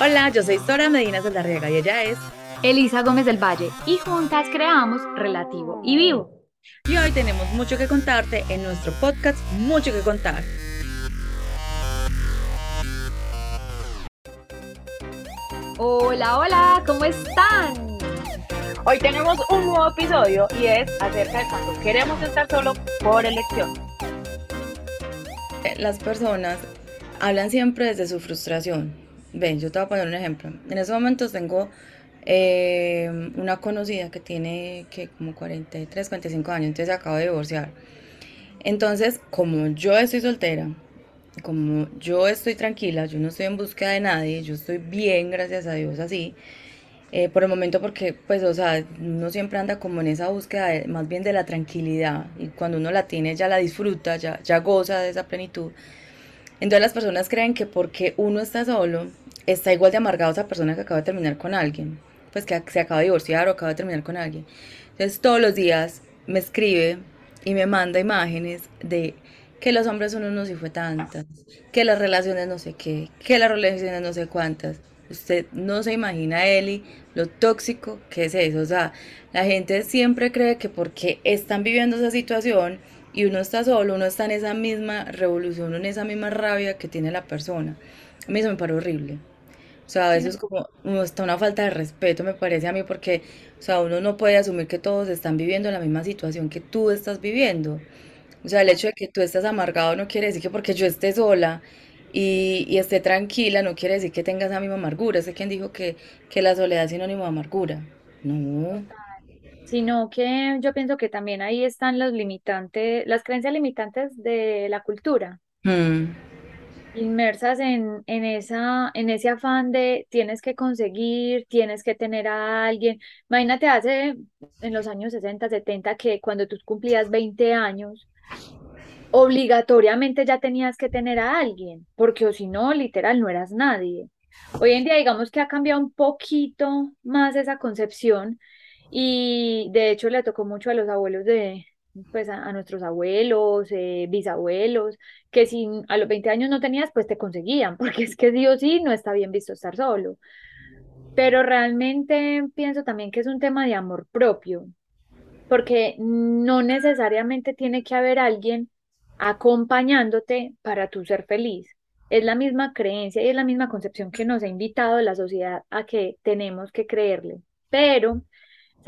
Hola, yo soy Sora Medina Saldarriaga y ella es Elisa Gómez del Valle y juntas creamos Relativo y Vivo. Y hoy tenemos mucho que contarte en nuestro podcast Mucho que contar. Hola, hola, ¿cómo están? Hoy tenemos un nuevo episodio y es acerca de cuando queremos estar solo por elección. Las personas hablan siempre desde su frustración Ven, yo te voy a poner un ejemplo. En estos momentos tengo eh, una conocida que tiene que como 43, 45 años, entonces acabo de divorciar. Entonces, como yo estoy soltera, como yo estoy tranquila, yo no estoy en búsqueda de nadie, yo estoy bien, gracias a Dios, así. Eh, por el momento porque, pues, o sea, uno siempre anda como en esa búsqueda más bien de la tranquilidad y cuando uno la tiene ya la disfruta, ya, ya goza de esa plenitud. Entonces las personas creen que porque uno está solo, está igual de amargado esa persona que acaba de terminar con alguien, pues que se acaba de divorciar o acaba de terminar con alguien. Entonces todos los días me escribe y me manda imágenes de que los hombres son unos y fue tantas, que las relaciones no sé qué, que las relaciones no sé cuántas. Usted no se imagina, Eli, lo tóxico que es eso. O sea, la gente siempre cree que porque están viviendo esa situación, y uno está solo, uno está en esa misma revolución, en esa misma rabia que tiene la persona. A mí eso me parece horrible. O sea, eso es como, está una falta de respeto, me parece a mí, porque, o sea, uno no puede asumir que todos están viviendo la misma situación que tú estás viviendo. O sea, el hecho de que tú estés amargado no quiere decir que porque yo esté sola y, y esté tranquila, no quiere decir que tengas esa misma amargura. Sé quien dijo que, que la soledad es sinónimo de amargura. No sino que yo pienso que también ahí están los limitantes, las creencias limitantes de la cultura, mm. inmersas en, en, esa, en ese afán de tienes que conseguir, tienes que tener a alguien. Imagínate hace en los años 60, 70 que cuando tú cumplías 20 años, obligatoriamente ya tenías que tener a alguien, porque o si no, literal, no eras nadie. Hoy en día digamos que ha cambiado un poquito más esa concepción y de hecho le tocó mucho a los abuelos de, pues a, nuestros abuelos, eh, bisabuelos, que si a los 20 años no tenías, pues te conseguían, porque es que Dios sí no está bien visto estar solo. Pero realmente pienso también que es un tema de amor propio, porque no necesariamente tiene que haber alguien acompañándote para tú ser feliz. Es la misma creencia y es la misma concepción que nos ha invitado la sociedad a que tenemos que creerle. Pero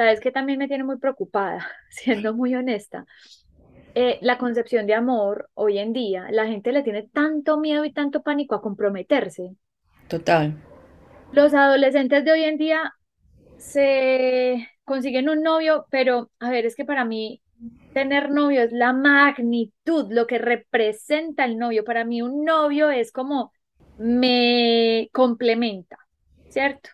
Sabes que también me tiene muy preocupada, siendo muy honesta. Eh, la concepción de amor hoy en día, la gente le tiene tanto miedo y tanto pánico a comprometerse. Total. Los adolescentes de hoy en día se consiguen un novio, pero a ver, es que para mí tener novio es la magnitud, lo que representa el novio. Para mí un novio es como me complementa, ¿cierto?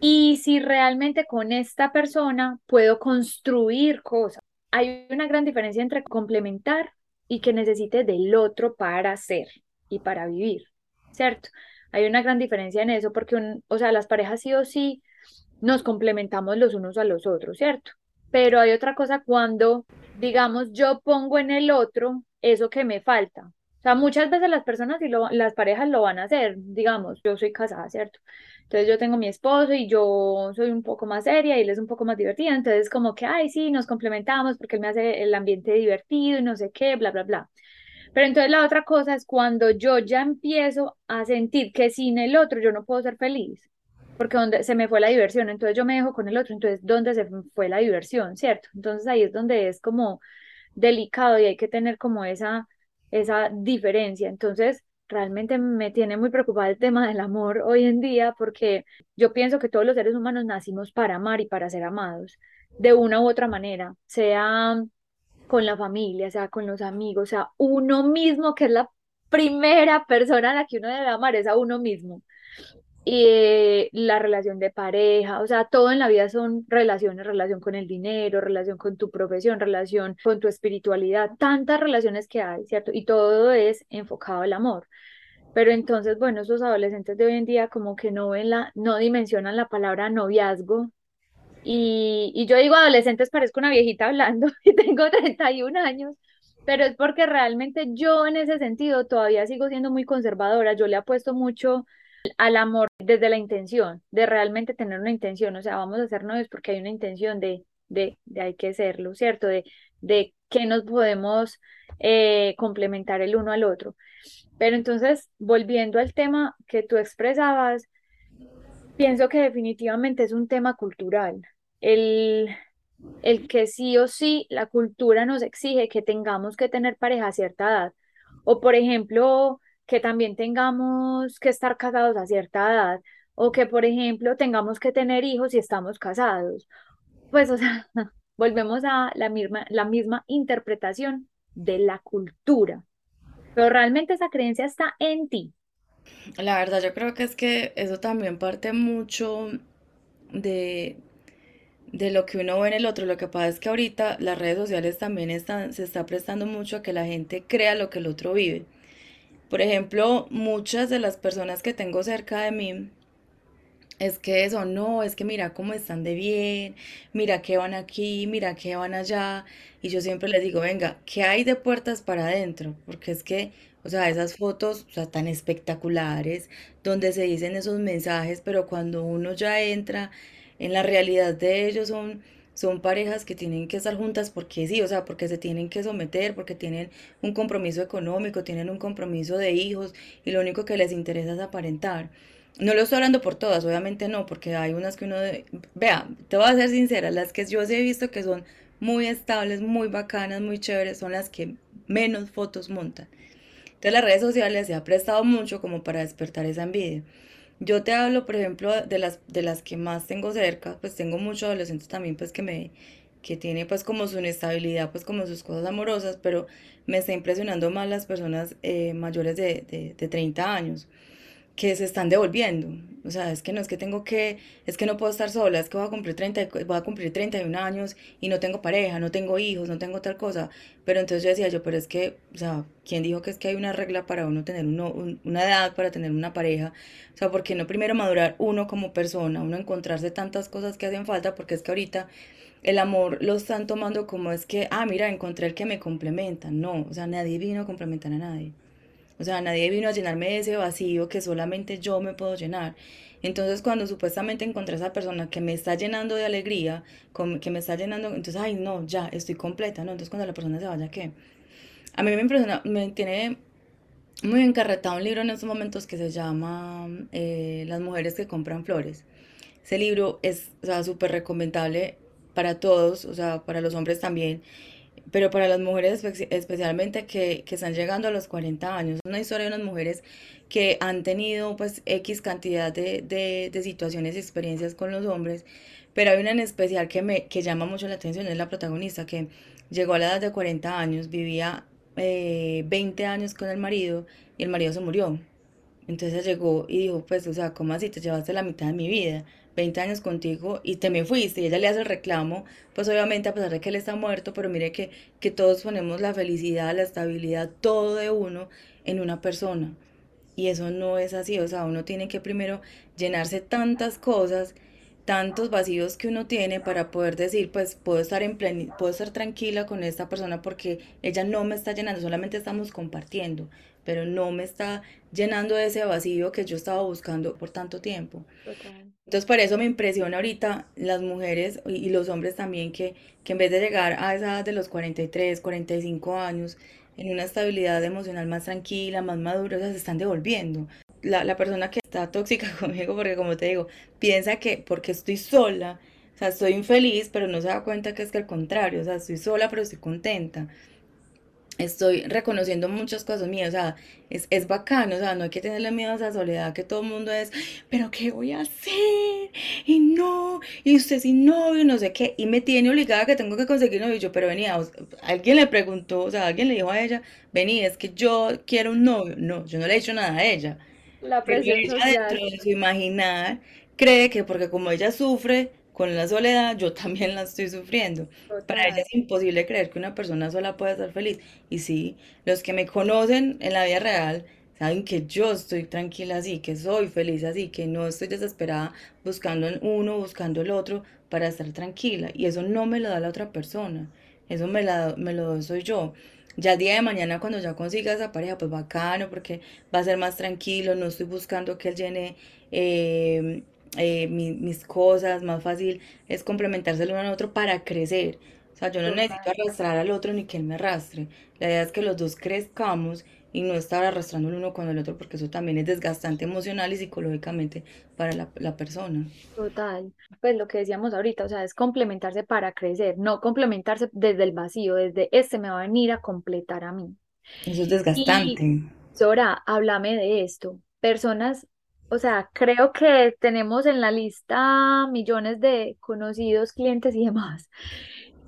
Y si realmente con esta persona puedo construir cosas. Hay una gran diferencia entre complementar y que necesite del otro para ser y para vivir, ¿cierto? Hay una gran diferencia en eso porque, o sea, las parejas sí o sí nos complementamos los unos a los otros, ¿cierto? Pero hay otra cosa cuando, digamos, yo pongo en el otro eso que me falta. O sea, muchas veces las personas y las parejas lo van a hacer, digamos, yo soy casada, ¿cierto? Entonces yo tengo mi esposo y yo soy un poco más seria y él es un poco más divertida. Entonces como que, ay, sí, nos complementamos porque él me hace el ambiente divertido y no sé qué, bla, bla, bla. Pero entonces la otra cosa es cuando yo ya empiezo a sentir que sin el otro yo no puedo ser feliz, porque donde se me fue la diversión, entonces yo me dejo con el otro, entonces ¿dónde se fue la diversión, cierto? Entonces ahí es donde es como delicado y hay que tener como esa, esa diferencia. Entonces, realmente me tiene muy preocupada el tema del amor hoy en día porque yo pienso que todos los seres humanos nacimos para amar y para ser amados de una u otra manera, sea con la familia, sea con los amigos, sea uno mismo, que es la primera persona a la que uno debe amar, es a uno mismo. Y la relación de pareja, o sea, todo en la vida son relaciones, relación con el dinero, relación con tu profesión, relación con tu espiritualidad, tantas relaciones que hay, ¿cierto? Y todo es enfocado al amor. Pero entonces, bueno, esos adolescentes de hoy en día como que no ven la, no dimensionan la palabra noviazgo. Y, y yo digo adolescentes, parezco una viejita hablando y tengo 31 años, pero es porque realmente yo en ese sentido todavía sigo siendo muy conservadora. Yo le apuesto mucho al amor desde la intención, de realmente tener una intención, o sea, vamos a hacer novios porque hay una intención de, de, de hay que serlo, ¿cierto? De, de que nos podemos eh, complementar el uno al otro. Pero entonces, volviendo al tema que tú expresabas, pienso que definitivamente es un tema cultural. El, el que sí o sí la cultura nos exige que tengamos que tener pareja a cierta edad. O por ejemplo, que también tengamos que estar casados a cierta edad. O que, por ejemplo, tengamos que tener hijos si estamos casados. Pues, o sea, volvemos a la misma, la misma interpretación de la cultura. Pero realmente esa creencia está en ti. La verdad, yo creo que es que eso también parte mucho de, de lo que uno ve en el otro. Lo que pasa es que ahorita las redes sociales también están, se está prestando mucho a que la gente crea lo que el otro vive. Por ejemplo, muchas de las personas que tengo cerca de mí, es que eso no, es que mira cómo están de bien, mira que van aquí, mira que van allá. Y yo siempre les digo, venga, ¿qué hay de puertas para adentro? Porque es que, o sea, esas fotos, o sea, tan espectaculares, donde se dicen esos mensajes, pero cuando uno ya entra en la realidad de ellos son, son parejas que tienen que estar juntas porque sí, o sea, porque se tienen que someter, porque tienen un compromiso económico, tienen un compromiso de hijos y lo único que les interesa es aparentar. No lo estoy hablando por todas, obviamente no, porque hay unas que uno... de- Vea, te voy a ser sincera, las que yo he visto que son muy estables, muy bacanas, muy chéveres, son las que menos fotos montan. Entonces las redes sociales se ha prestado mucho como para despertar esa envidia. Yo te hablo, por ejemplo, de las, de las que más tengo cerca, pues tengo muchos adolescentes también, pues que me, que tiene pues como su inestabilidad, pues como sus cosas amorosas, pero me está impresionando más las personas eh, mayores de, de, de 30 años que se están devolviendo. O sea, es que no es que tengo que, es que no puedo estar sola, es que voy a cumplir 30, y- voy a cumplir 31 años y no tengo pareja, no tengo hijos, no tengo tal cosa. Pero entonces yo decía yo, pero es que, o sea, ¿quién dijo que es que hay una regla para uno tener uno, un- una edad para tener una pareja? O sea, ¿por qué no primero madurar uno como persona, uno encontrarse tantas cosas que hacen falta? Porque es que ahorita el amor lo están tomando como es que, ah, mira, encontré el que me complementa. No, o sea, nadie vino a complementar a nadie. O sea, nadie vino a llenarme de ese vacío que solamente yo me puedo llenar. Entonces, cuando supuestamente encontré a esa persona que me está llenando de alegría, que me está llenando, entonces, ay, no, ya, estoy completa, ¿no? Entonces, cuando la persona se vaya, ¿qué? A mí me impresiona, me tiene muy encarretado un libro en estos momentos que se llama eh, Las mujeres que compran flores. Ese libro es, o sea, súper recomendable para todos, o sea, para los hombres también, pero para las mujeres espe- especialmente que, que están llegando a los 40 años. Una historia de unas mujeres que han tenido pues X cantidad de, de, de situaciones y experiencias con los hombres, pero hay una en especial que me que llama mucho la atención, es la protagonista que llegó a la edad de 40 años, vivía eh, 20 años con el marido y el marido se murió. Entonces llegó y dijo, pues, o sea, ¿cómo así te llevaste la mitad de mi vida? 20 años contigo y te me fuiste. Y ella le hace el reclamo, pues obviamente a pesar de que él está muerto, pero mire que, que todos ponemos la felicidad, la estabilidad, todo de uno en una persona. Y eso no es así, o sea, uno tiene que primero llenarse tantas cosas, tantos vacíos que uno tiene para poder decir, pues puedo estar en puedo estar tranquila con esta persona porque ella no me está llenando, solamente estamos compartiendo, pero no me está llenando de ese vacío que yo estaba buscando por tanto tiempo. Total. Entonces, por eso me impresiona ahorita las mujeres y y los hombres también que, que en vez de llegar a esa edad de los 43, 45 años, en una estabilidad emocional más tranquila, más madura, o sea, se están devolviendo. La, la persona que está tóxica conmigo, porque como te digo, piensa que porque estoy sola, o sea, estoy infeliz, pero no se da cuenta que es que al contrario, o sea, estoy sola, pero estoy contenta estoy reconociendo muchas cosas mías, o sea, es, es bacano, o sea, no hay que tenerle miedo a esa soledad que todo el mundo es, pero ¿qué voy a hacer? Y no, y usted sin novio, no sé qué, y me tiene obligada que tengo que conseguir novio, y yo, pero venía, o sea, alguien le preguntó, o sea, alguien le dijo a ella, vení, es que yo quiero un novio, no, yo no le he dicho nada a ella, La presión ella dentro de su imaginar cree que porque como ella sufre con la soledad, yo también la estoy sufriendo. Para ella es imposible creer que una persona sola pueda ser feliz. Y sí, los que me conocen en la vida real saben que yo estoy tranquila así, que soy feliz así, que no estoy desesperada buscando en uno, buscando el otro para estar tranquila. Y eso no me lo da la otra persona, eso me la, me lo doy soy yo. Ya el día de mañana cuando ya consiga esa pareja, pues bacano, porque va a ser más tranquilo, no estoy buscando que él llene eh, eh, mi- mis cosas, más fácil es complementarse el uno al otro para crecer. O sea, yo no necesito arrastrar al otro ni que él me arrastre. La idea es que los dos crezcamos y no estar arrastrando el uno con el otro, porque eso también es desgastante emocional y psicológicamente para la, la persona. Total, pues lo que decíamos ahorita, o sea, es complementarse para crecer, no complementarse desde el vacío, desde este me va a venir a completar a mí. Eso es Y desgastante. Sora, háblame de esto. Personas, o sea, creo que tenemos en la lista millones de conocidos, clientes y demás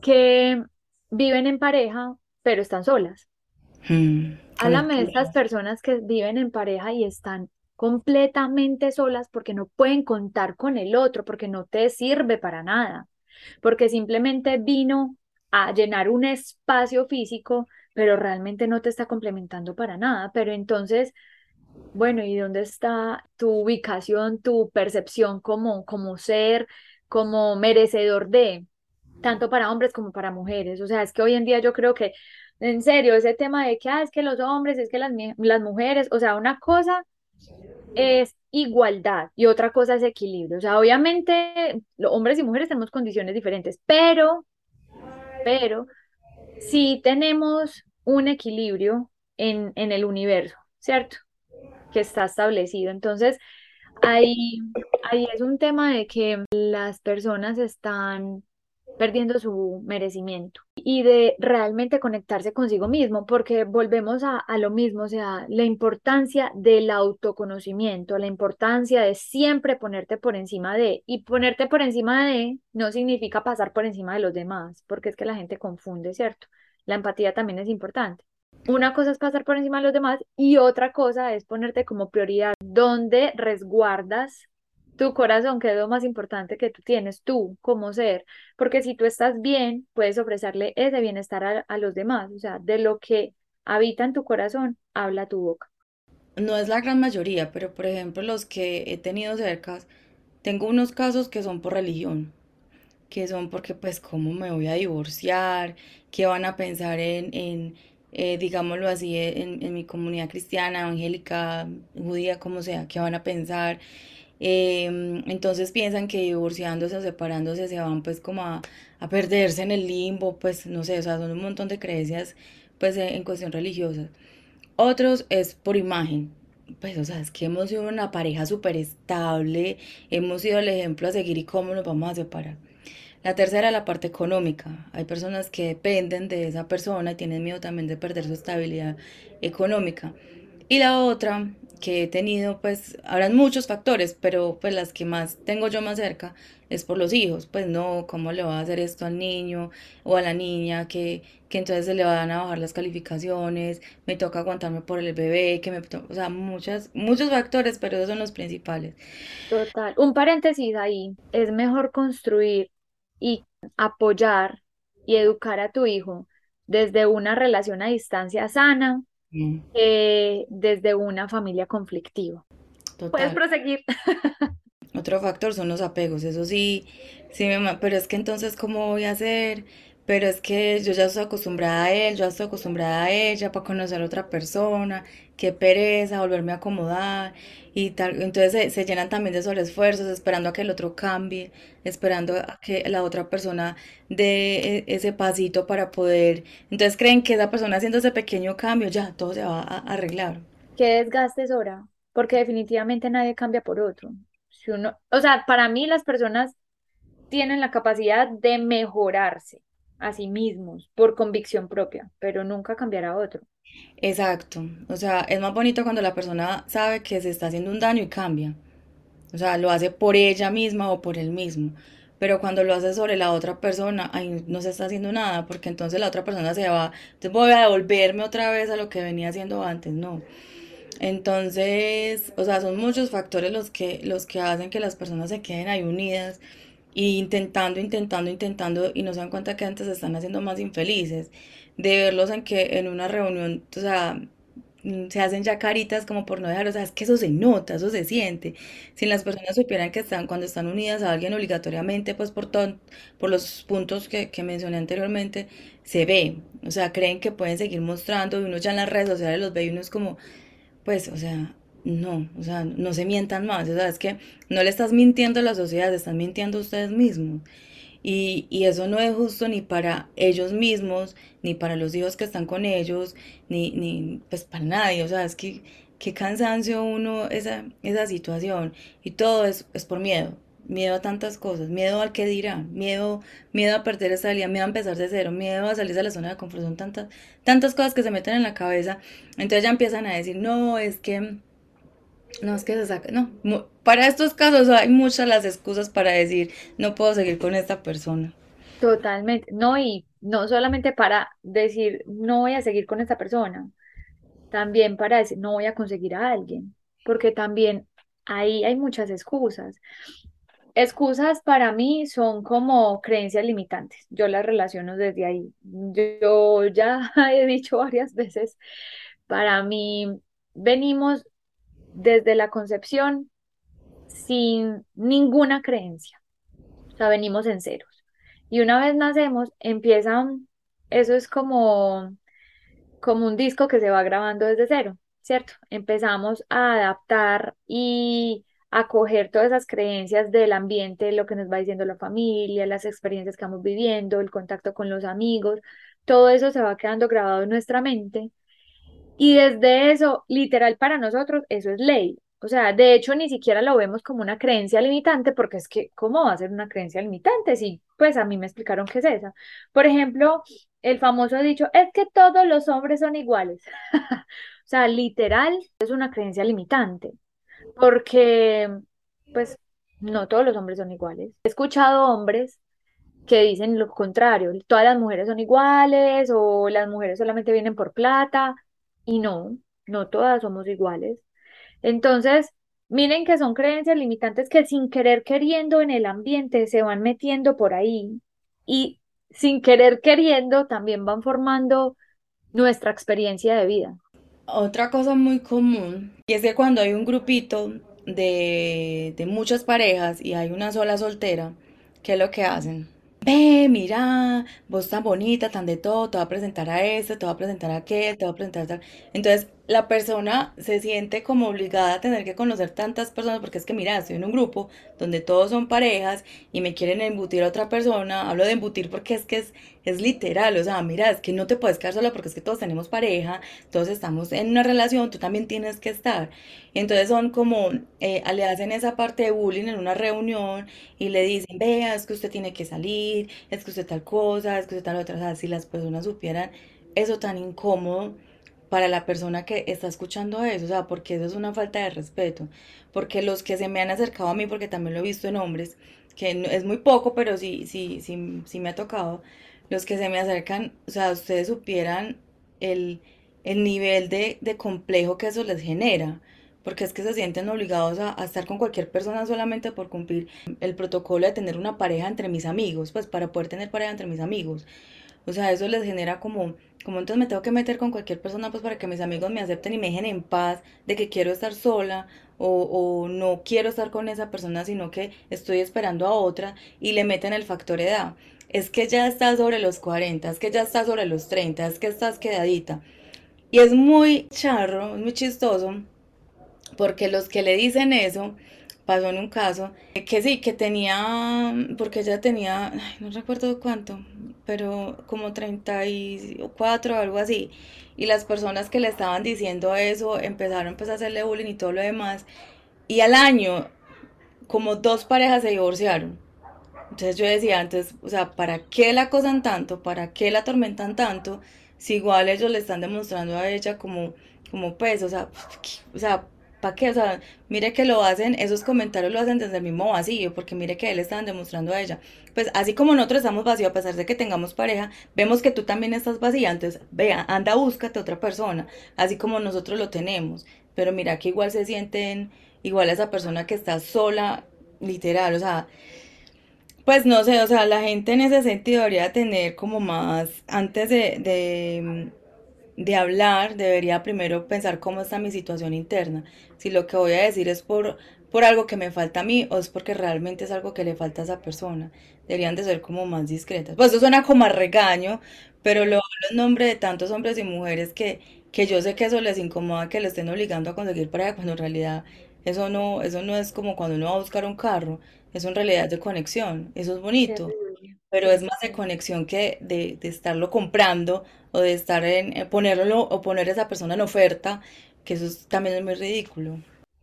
que viven en pareja, pero están solas. Mm, Háblame de estas personas que viven en pareja y están completamente solas porque no pueden contar con el otro, porque no te sirve para nada, porque simplemente vino a llenar un espacio físico, pero realmente no te está complementando para nada. Pero entonces, bueno, ¿y dónde está tu ubicación, tu percepción como, como ser, como merecedor de? tanto para hombres como para mujeres. O sea, es que hoy en día yo creo que, en serio, ese tema de que, ah, es que los hombres, es que las, las mujeres, o sea, una cosa es igualdad y otra cosa es equilibrio. O sea, obviamente, los hombres y mujeres tenemos condiciones diferentes, pero, pero, sí tenemos un equilibrio en, en el universo, ¿cierto? Que está establecido. Entonces, ahí, ahí es un tema de que las personas están perdiendo su merecimiento y de realmente conectarse consigo mismo, porque volvemos a, a lo mismo, o sea, la importancia del autoconocimiento, la importancia de siempre ponerte por encima de, y ponerte por encima de no significa pasar por encima de los demás, porque es que la gente confunde, ¿cierto? La empatía también es importante. Una cosa es pasar por encima de los demás y otra cosa es ponerte como prioridad, donde resguardas tu corazón, que es lo más importante que tú tienes, tú como ser, porque si tú estás bien, puedes ofrecerle ese bienestar a, a los demás, o sea, de lo que habita en tu corazón, habla tu boca. No es la gran mayoría, pero por ejemplo los que he tenido cercas, tengo unos casos que son por religión, que son porque pues cómo me voy a divorciar, qué van a pensar en, en eh, digámoslo así, en, en mi comunidad cristiana, evangélica, judía, como sea, qué van a pensar. Em, entonces piensan que divorciándose o separándose se van pues como a, a perderse en el limbo, pues no sé, o sea, son un montón de creencias pues en en cuestión religiosa. Otros es por imagen. Pues, o sea, es que hemos sido una pareja súper estable, hemos sido el ejemplo a seguir y cómo nos vamos a separar. La tercera, la parte económica. Hay personas que dependen de esa persona y tienen miedo también de perder su estabilidad económica. Y la otra que he tenido, pues, habrán muchos factores, pero pues las que más tengo yo más cerca es por los hijos. Pues no, ¿cómo le va a hacer esto al niño o a la niña? Que, que entonces se le van a bajar las calificaciones, me toca aguantarme por el bebé, que me... O sea, muchas, muchos factores, pero esos son los principales. Total. Un paréntesis ahí, es mejor construir y apoyar y educar a tu hijo desde una relación a distancia sana Mm, que desde una familia conflictiva. Puedes proseguir. Otro factor son los apegos, eso sí, sí me pero es que entonces, ¿cómo voy a hacer? Pero es que yo ya estoy acostumbrada a él, yo ya estoy acostumbrada a ella para conocer a otra persona, qué pereza, volverme a acomodar y tal. Entonces se, se llenan también de sobreesfuerzos, esperando a que el otro cambie, esperando a que la otra persona dé e- ese pasito para poder. Entonces creen que esa persona haciendo ese pequeño cambio, ya todo se va a arreglar. Qué desgaste es hora, porque definitivamente nadie cambia por otro. Si uno, o sea, para mí las personas tienen la capacidad de mejorarse a sí mismos por convicción propia, pero nunca cambiar a otro. Exacto. O sea, es más bonito cuando la persona sabe que se está haciendo un daño y cambia. O sea, lo hace por ella misma o por él mismo. Pero cuando lo hace sobre la otra persona, ahí no se está haciendo nada, porque entonces la otra persona se va, entonces voy a devolverme otra vez a lo que venía haciendo antes, no. Entonces, o sea, son muchos factores los que, los que hacen que las personas se queden ahí unidas y intentando, intentando, intentando y no se dan cuenta que antes se están haciendo más infelices. De verlos en que en una reunión, o sea, mm, se hacen ya caritas como por no dejarlo, o sea, es que eso se nota, eso se siente. Si las personas supieran que están, cuando están unidas a alguien obligatoriamente, pues por, por los puntos que, que mencioné anteriormente, se ve, o sea, creen que pueden seguir mostrando y uno ya en las redes sociales los ve y uno es como, pues, o sea, no, o sea, no se mientan más, o sea, es que no le estás mintiendo a la sociedad, están mintiendo a ustedes mismos. Y, y, eso no es justo ni para ellos mismos, ni para los hijos que están con ellos, ni, ni pues para nadie. O sea, es que qué cansancio uno esa, esa situación. Y todo es, es por miedo. Miedo a tantas cosas, miedo al que dirá, miedo, miedo a perder esa vida, miedo a empezar de cero, miedo a salir de la zona de confort, son tantas, tantas cosas que se meten en la cabeza. Entonces ya empiezan a decir, no, es que no, es que se saca, no. Para estos casos hay muchas las excusas para decir, no puedo seguir con esta persona. Totalmente. No, y no solamente para decir, no voy a seguir con esta persona, también para decir, no voy a conseguir a alguien, porque también ahí hay muchas excusas. Excusas para mí son como creencias limitantes. Yo las relaciono desde ahí. Yo ya he dicho varias veces, para mí venimos desde la concepción sin ninguna creencia. O sea, venimos en ceros. Y una vez nacemos, empiezan, eso es como, como un disco que se va grabando desde cero, ¿cierto? Empezamos a adaptar y a coger todas esas creencias del ambiente, lo que nos va diciendo la familia, las experiencias que vamos viviendo, el contacto con los amigos, todo eso se va quedando grabado en nuestra mente y desde eso, literal para nosotros, eso es ley. O sea, de hecho, ni siquiera lo vemos como una creencia limitante, porque es que, ¿cómo va a ser una creencia limitante? Si, pues a mí me explicaron qué es esa. Por ejemplo, el famoso dicho, es que todos los hombres son iguales. o sea, literal, es una creencia limitante, porque, pues, no todos los hombres son iguales. He escuchado hombres que dicen lo contrario, todas las mujeres son iguales o las mujeres solamente vienen por plata. Y no, no todas somos iguales. Entonces, miren que son creencias limitantes que sin querer queriendo en el ambiente se van metiendo por ahí y sin querer queriendo también van formando nuestra experiencia de vida. Otra cosa muy común y es que cuando hay un grupito de, de muchas parejas y hay una sola soltera, ¿qué es lo que hacen? Ve, mira, vos tan bonita, tan de todo, te voy a presentar a este, te voy a presentar a aquel, te voy a presentar a tal. Entonces, la persona se siente como obligada a tener que conocer tantas personas porque es que, mira, estoy en un grupo donde todos son parejas y me quieren embutir a otra persona. Hablo de embutir porque es que es, es literal, o sea, mira, es que no te puedes quedar sola porque es que todos tenemos pareja, todos estamos en una relación, tú también tienes que estar. Entonces son como, eh, le hacen esa parte de bullying en una reunión y le dicen, vea, es que usted tiene que salir, es que usted tal cosa, es que usted tal otra, o sea, si las personas supieran eso tan incómodo para la persona que está escuchando eso, o sea, porque eso es una falta de respeto, porque los que se me han acercado a mí, porque también lo he visto en hombres, que es muy poco, pero sí, sí, sí, sí me ha tocado, los que se me acercan, o sea, ustedes supieran el, el nivel de, de complejo que eso les genera, porque es que se sienten obligados a, a, estar con cualquier persona solamente por cumplir el protocolo de tener una pareja entre mis amigos, pues para poder tener pareja entre mis amigos. O sea, eso les genera como, como entonces me tengo que meter con cualquier persona pues para que mis amigos me acepten y me dejen en paz de que quiero estar sola o, o no quiero estar con esa persona, sino que estoy esperando a otra y le meten el factor edad. Es que ya estás sobre los 40, es que ya estás sobre los 30, es que estás quedadita. Y es muy charro, es muy chistoso, porque los que le dicen eso, pasó en un caso que sí, que tenía, porque ella tenía, no recuerdo cuánto, pero como 34 o algo así. Y las personas que le estaban diciendo eso empezaron pues, a hacerle bullying y todo lo demás. Y al año, como dos parejas se divorciaron. Entonces yo decía antes, o sea, ¿para qué la acosan tanto? ¿Para qué la atormentan tanto? Si igual ellos le están demostrando a ella como, como pues, o sea, o sea, ¿Para qué? O sea, mire que lo hacen, esos comentarios lo hacen desde el mismo vacío, porque mire que él estaban demostrando a ella. Pues así como nosotros estamos vacíos, a pesar de que tengamos pareja, vemos que tú también estás vacía, entonces vea, anda, búscate otra persona, así como nosotros lo tenemos. Pero mira que igual se sienten igual a esa persona que está sola, literal, o sea, pues no sé, o sea, la gente en ese sentido debería tener como más, antes de, de de hablar, debería primero pensar cómo está mi situación interna. Si lo que voy a decir es por, por algo que me falta a mí o es porque realmente es algo que le falta a esa persona. Deberían de ser como más discretas. Pues eso suena como a regaño, pero lo hablo en nombre de tantos hombres y mujeres que, que yo sé que eso les incomoda que le estén obligando a conseguir pareja cuando en realidad eso no, eso no es como cuando uno va a buscar un carro, eso en realidad es de conexión, eso es bonito, pero es más de conexión que de, de estarlo comprando o de estar en, eh, ponerlo o poner a esa persona en oferta, que eso es- también es muy ridículo.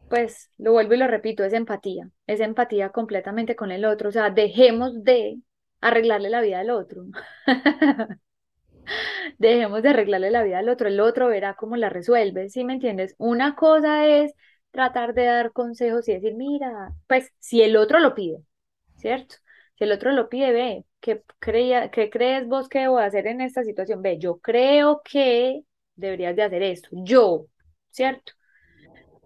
Pues lo vuelvo y lo repito, es empatía, es empatía completamente con el otro, o sea, dejemos de arreglarle la vida al otro. Dejemos de arreglarle la vida al otro, el otro verá cómo la resuelve, ¿sí me entiendes? Una cosa es tratar de dar consejos y decir, mira, pues si el otro lo pide, ¿cierto? Si el otro lo pide, ve, ¿qué creía, qué crees vos que debo hacer en esta situación? Ve, yo creo que deberías de hacer esto, yo, ¿cierto?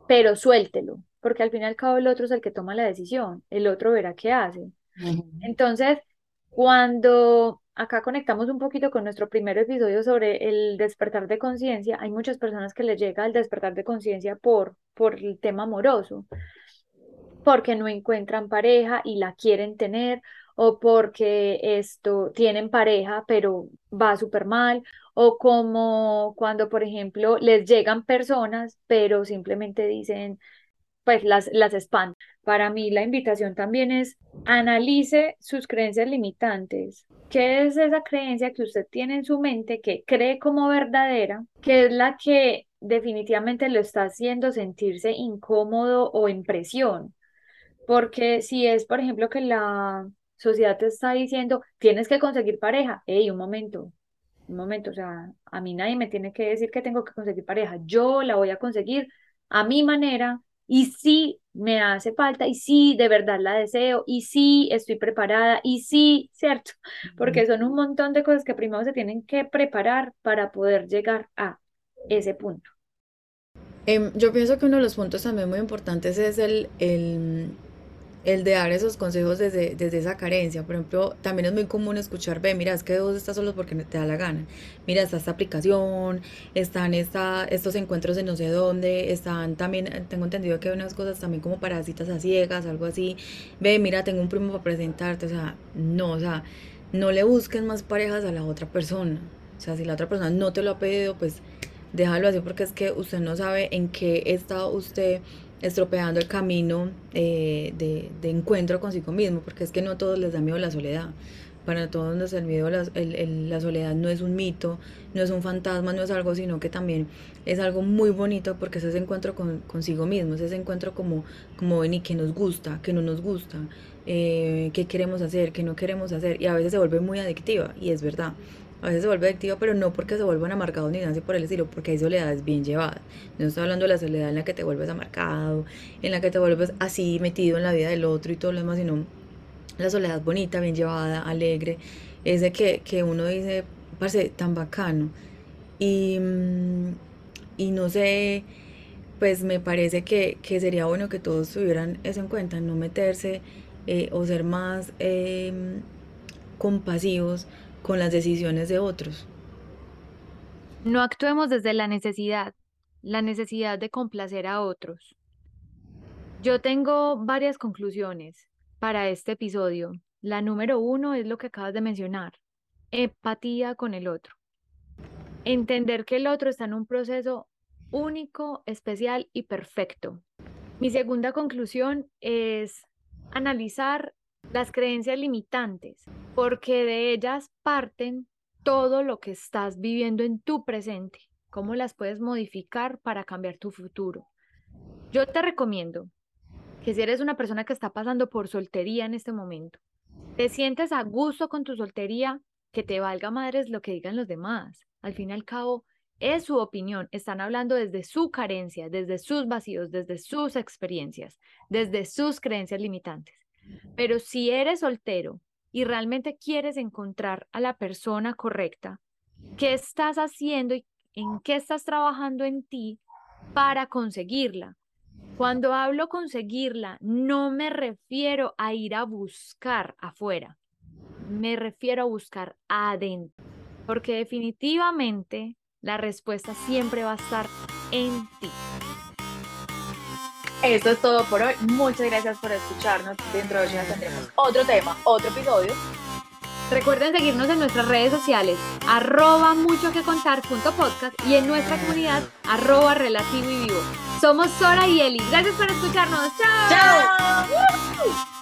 Pero suéltelo, porque al fin y al cabo el otro es el que toma la decisión, el otro verá qué hace. Entonces, cuando acá conectamos un poquito con nuestro primer episodio sobre el despertar de conciencia, hay muchas personas que les llega el despertar de conciencia por, por el tema amoroso, porque no encuentran pareja y la quieren tener, o porque esto tienen pareja, pero va súper mal, o como cuando, por ejemplo, les llegan personas, pero simplemente dicen, pues las, las espantan. Para mí la invitación también es analice sus creencias limitantes. ¿Qué es esa creencia que usted tiene en su mente que cree como verdadera, que es la que definitivamente lo está haciendo sentirse incómodo o en presión? Porque si es, por ejemplo, que la sociedad te está diciendo, tienes que conseguir pareja, hey, un momento, un momento, o sea, a mí nadie me tiene que decir que tengo que conseguir pareja, yo la voy a conseguir a mi manera y sí me hace falta y sí de verdad la deseo y sí estoy preparada y sí, ¿cierto? Porque son un montón de cosas que primero se tienen que preparar para poder llegar a ese punto. Em, yo pienso que uno de los puntos también muy importantes es el, el, el de dar esos consejos desde, desde esa carencia. Por ejemplo, también es muy común escuchar, ve, mira, es que vos estás solo porque te da la gana. Mira, está esta aplicación, están esta, estos encuentros en no sé dónde, están también, tengo entendido que hay unas cosas también como para citas a ciegas, algo así. Ve, mira, tengo un primo para presentarte. O sea, no, o sea, no le busquen más parejas a la otra persona. O sea, si la otra persona no te lo ha pedido, pues déjalo así porque es que usted no sabe en qué está usted estropeando el camino eh, de, de encuentro consigo mismo, porque es que no a todos les da miedo la soledad. Para todos nos el miedo, la, la soledad no es un mito, no es un fantasma, no es algo, sino que también es algo muy bonito porque es ese encuentro con, consigo mismo, es ese encuentro como, como ven y que nos gusta, que no nos gusta, eh, qué queremos hacer, qué no queremos hacer, y a veces se vuelve muy adictiva, y es verdad. A veces se vuelve adictiva, pero no porque se vuelvan amargados ni así por el estilo, porque hay soledades bien llevadas. No estoy hablando de la soledad en la que te vuelves amargado, en la que te vuelves así metido en la vida del otro y todo lo demás, sino la soledad bonita, bien llevada, alegre, es de que, que uno dice, parece tan bacano. Y, mm, y no sé, pues me parece que, que sería bueno que todos tuvieran eso en cuenta, no meterse eh, o ser más em, compasivos con las decisiones de otros. No actuemos desde la necesidad, la necesidad de complacer a otros. Yo tengo varias conclusiones para este episodio. La número uno es lo que acabas de mencionar, empatía con el otro. Entender que el otro está en un proceso único, especial y perfecto. Mi segunda conclusión es analizar las creencias limitantes, porque de ellas parten todo lo que estás viviendo en tu presente, cómo las puedes modificar para cambiar tu futuro. Yo te recomiendo que si eres una persona que está pasando por soltería en este momento, te sientes a gusto con tu soltería, que te valga madres lo que digan los demás. Al fin y al cabo, es su opinión. Están hablando desde su carencia, desde sus vacíos, desde sus experiencias, desde sus creencias limitantes. Pero si eres soltero y realmente quieres encontrar a la persona correcta, ¿qué estás haciendo y en qué estás trabajando en ti para conseguirla? Cuando hablo conseguirla, no me refiero a ir a buscar afuera, me refiero a buscar adentro, porque definitivamente La respuesta siempre va a estar en ti. Esto es todo por hoy. Muchas gracias por escucharnos. Dentro de días tendremos otro tema, otro episodio. Recuerden seguirnos en nuestras redes sociales, arroba mucho que contar podcast y en nuestra comunidad, arroba relativo y vivo. Somos Sora y Eli. Gracias por escucharnos. ¡Chao! ¡Chao!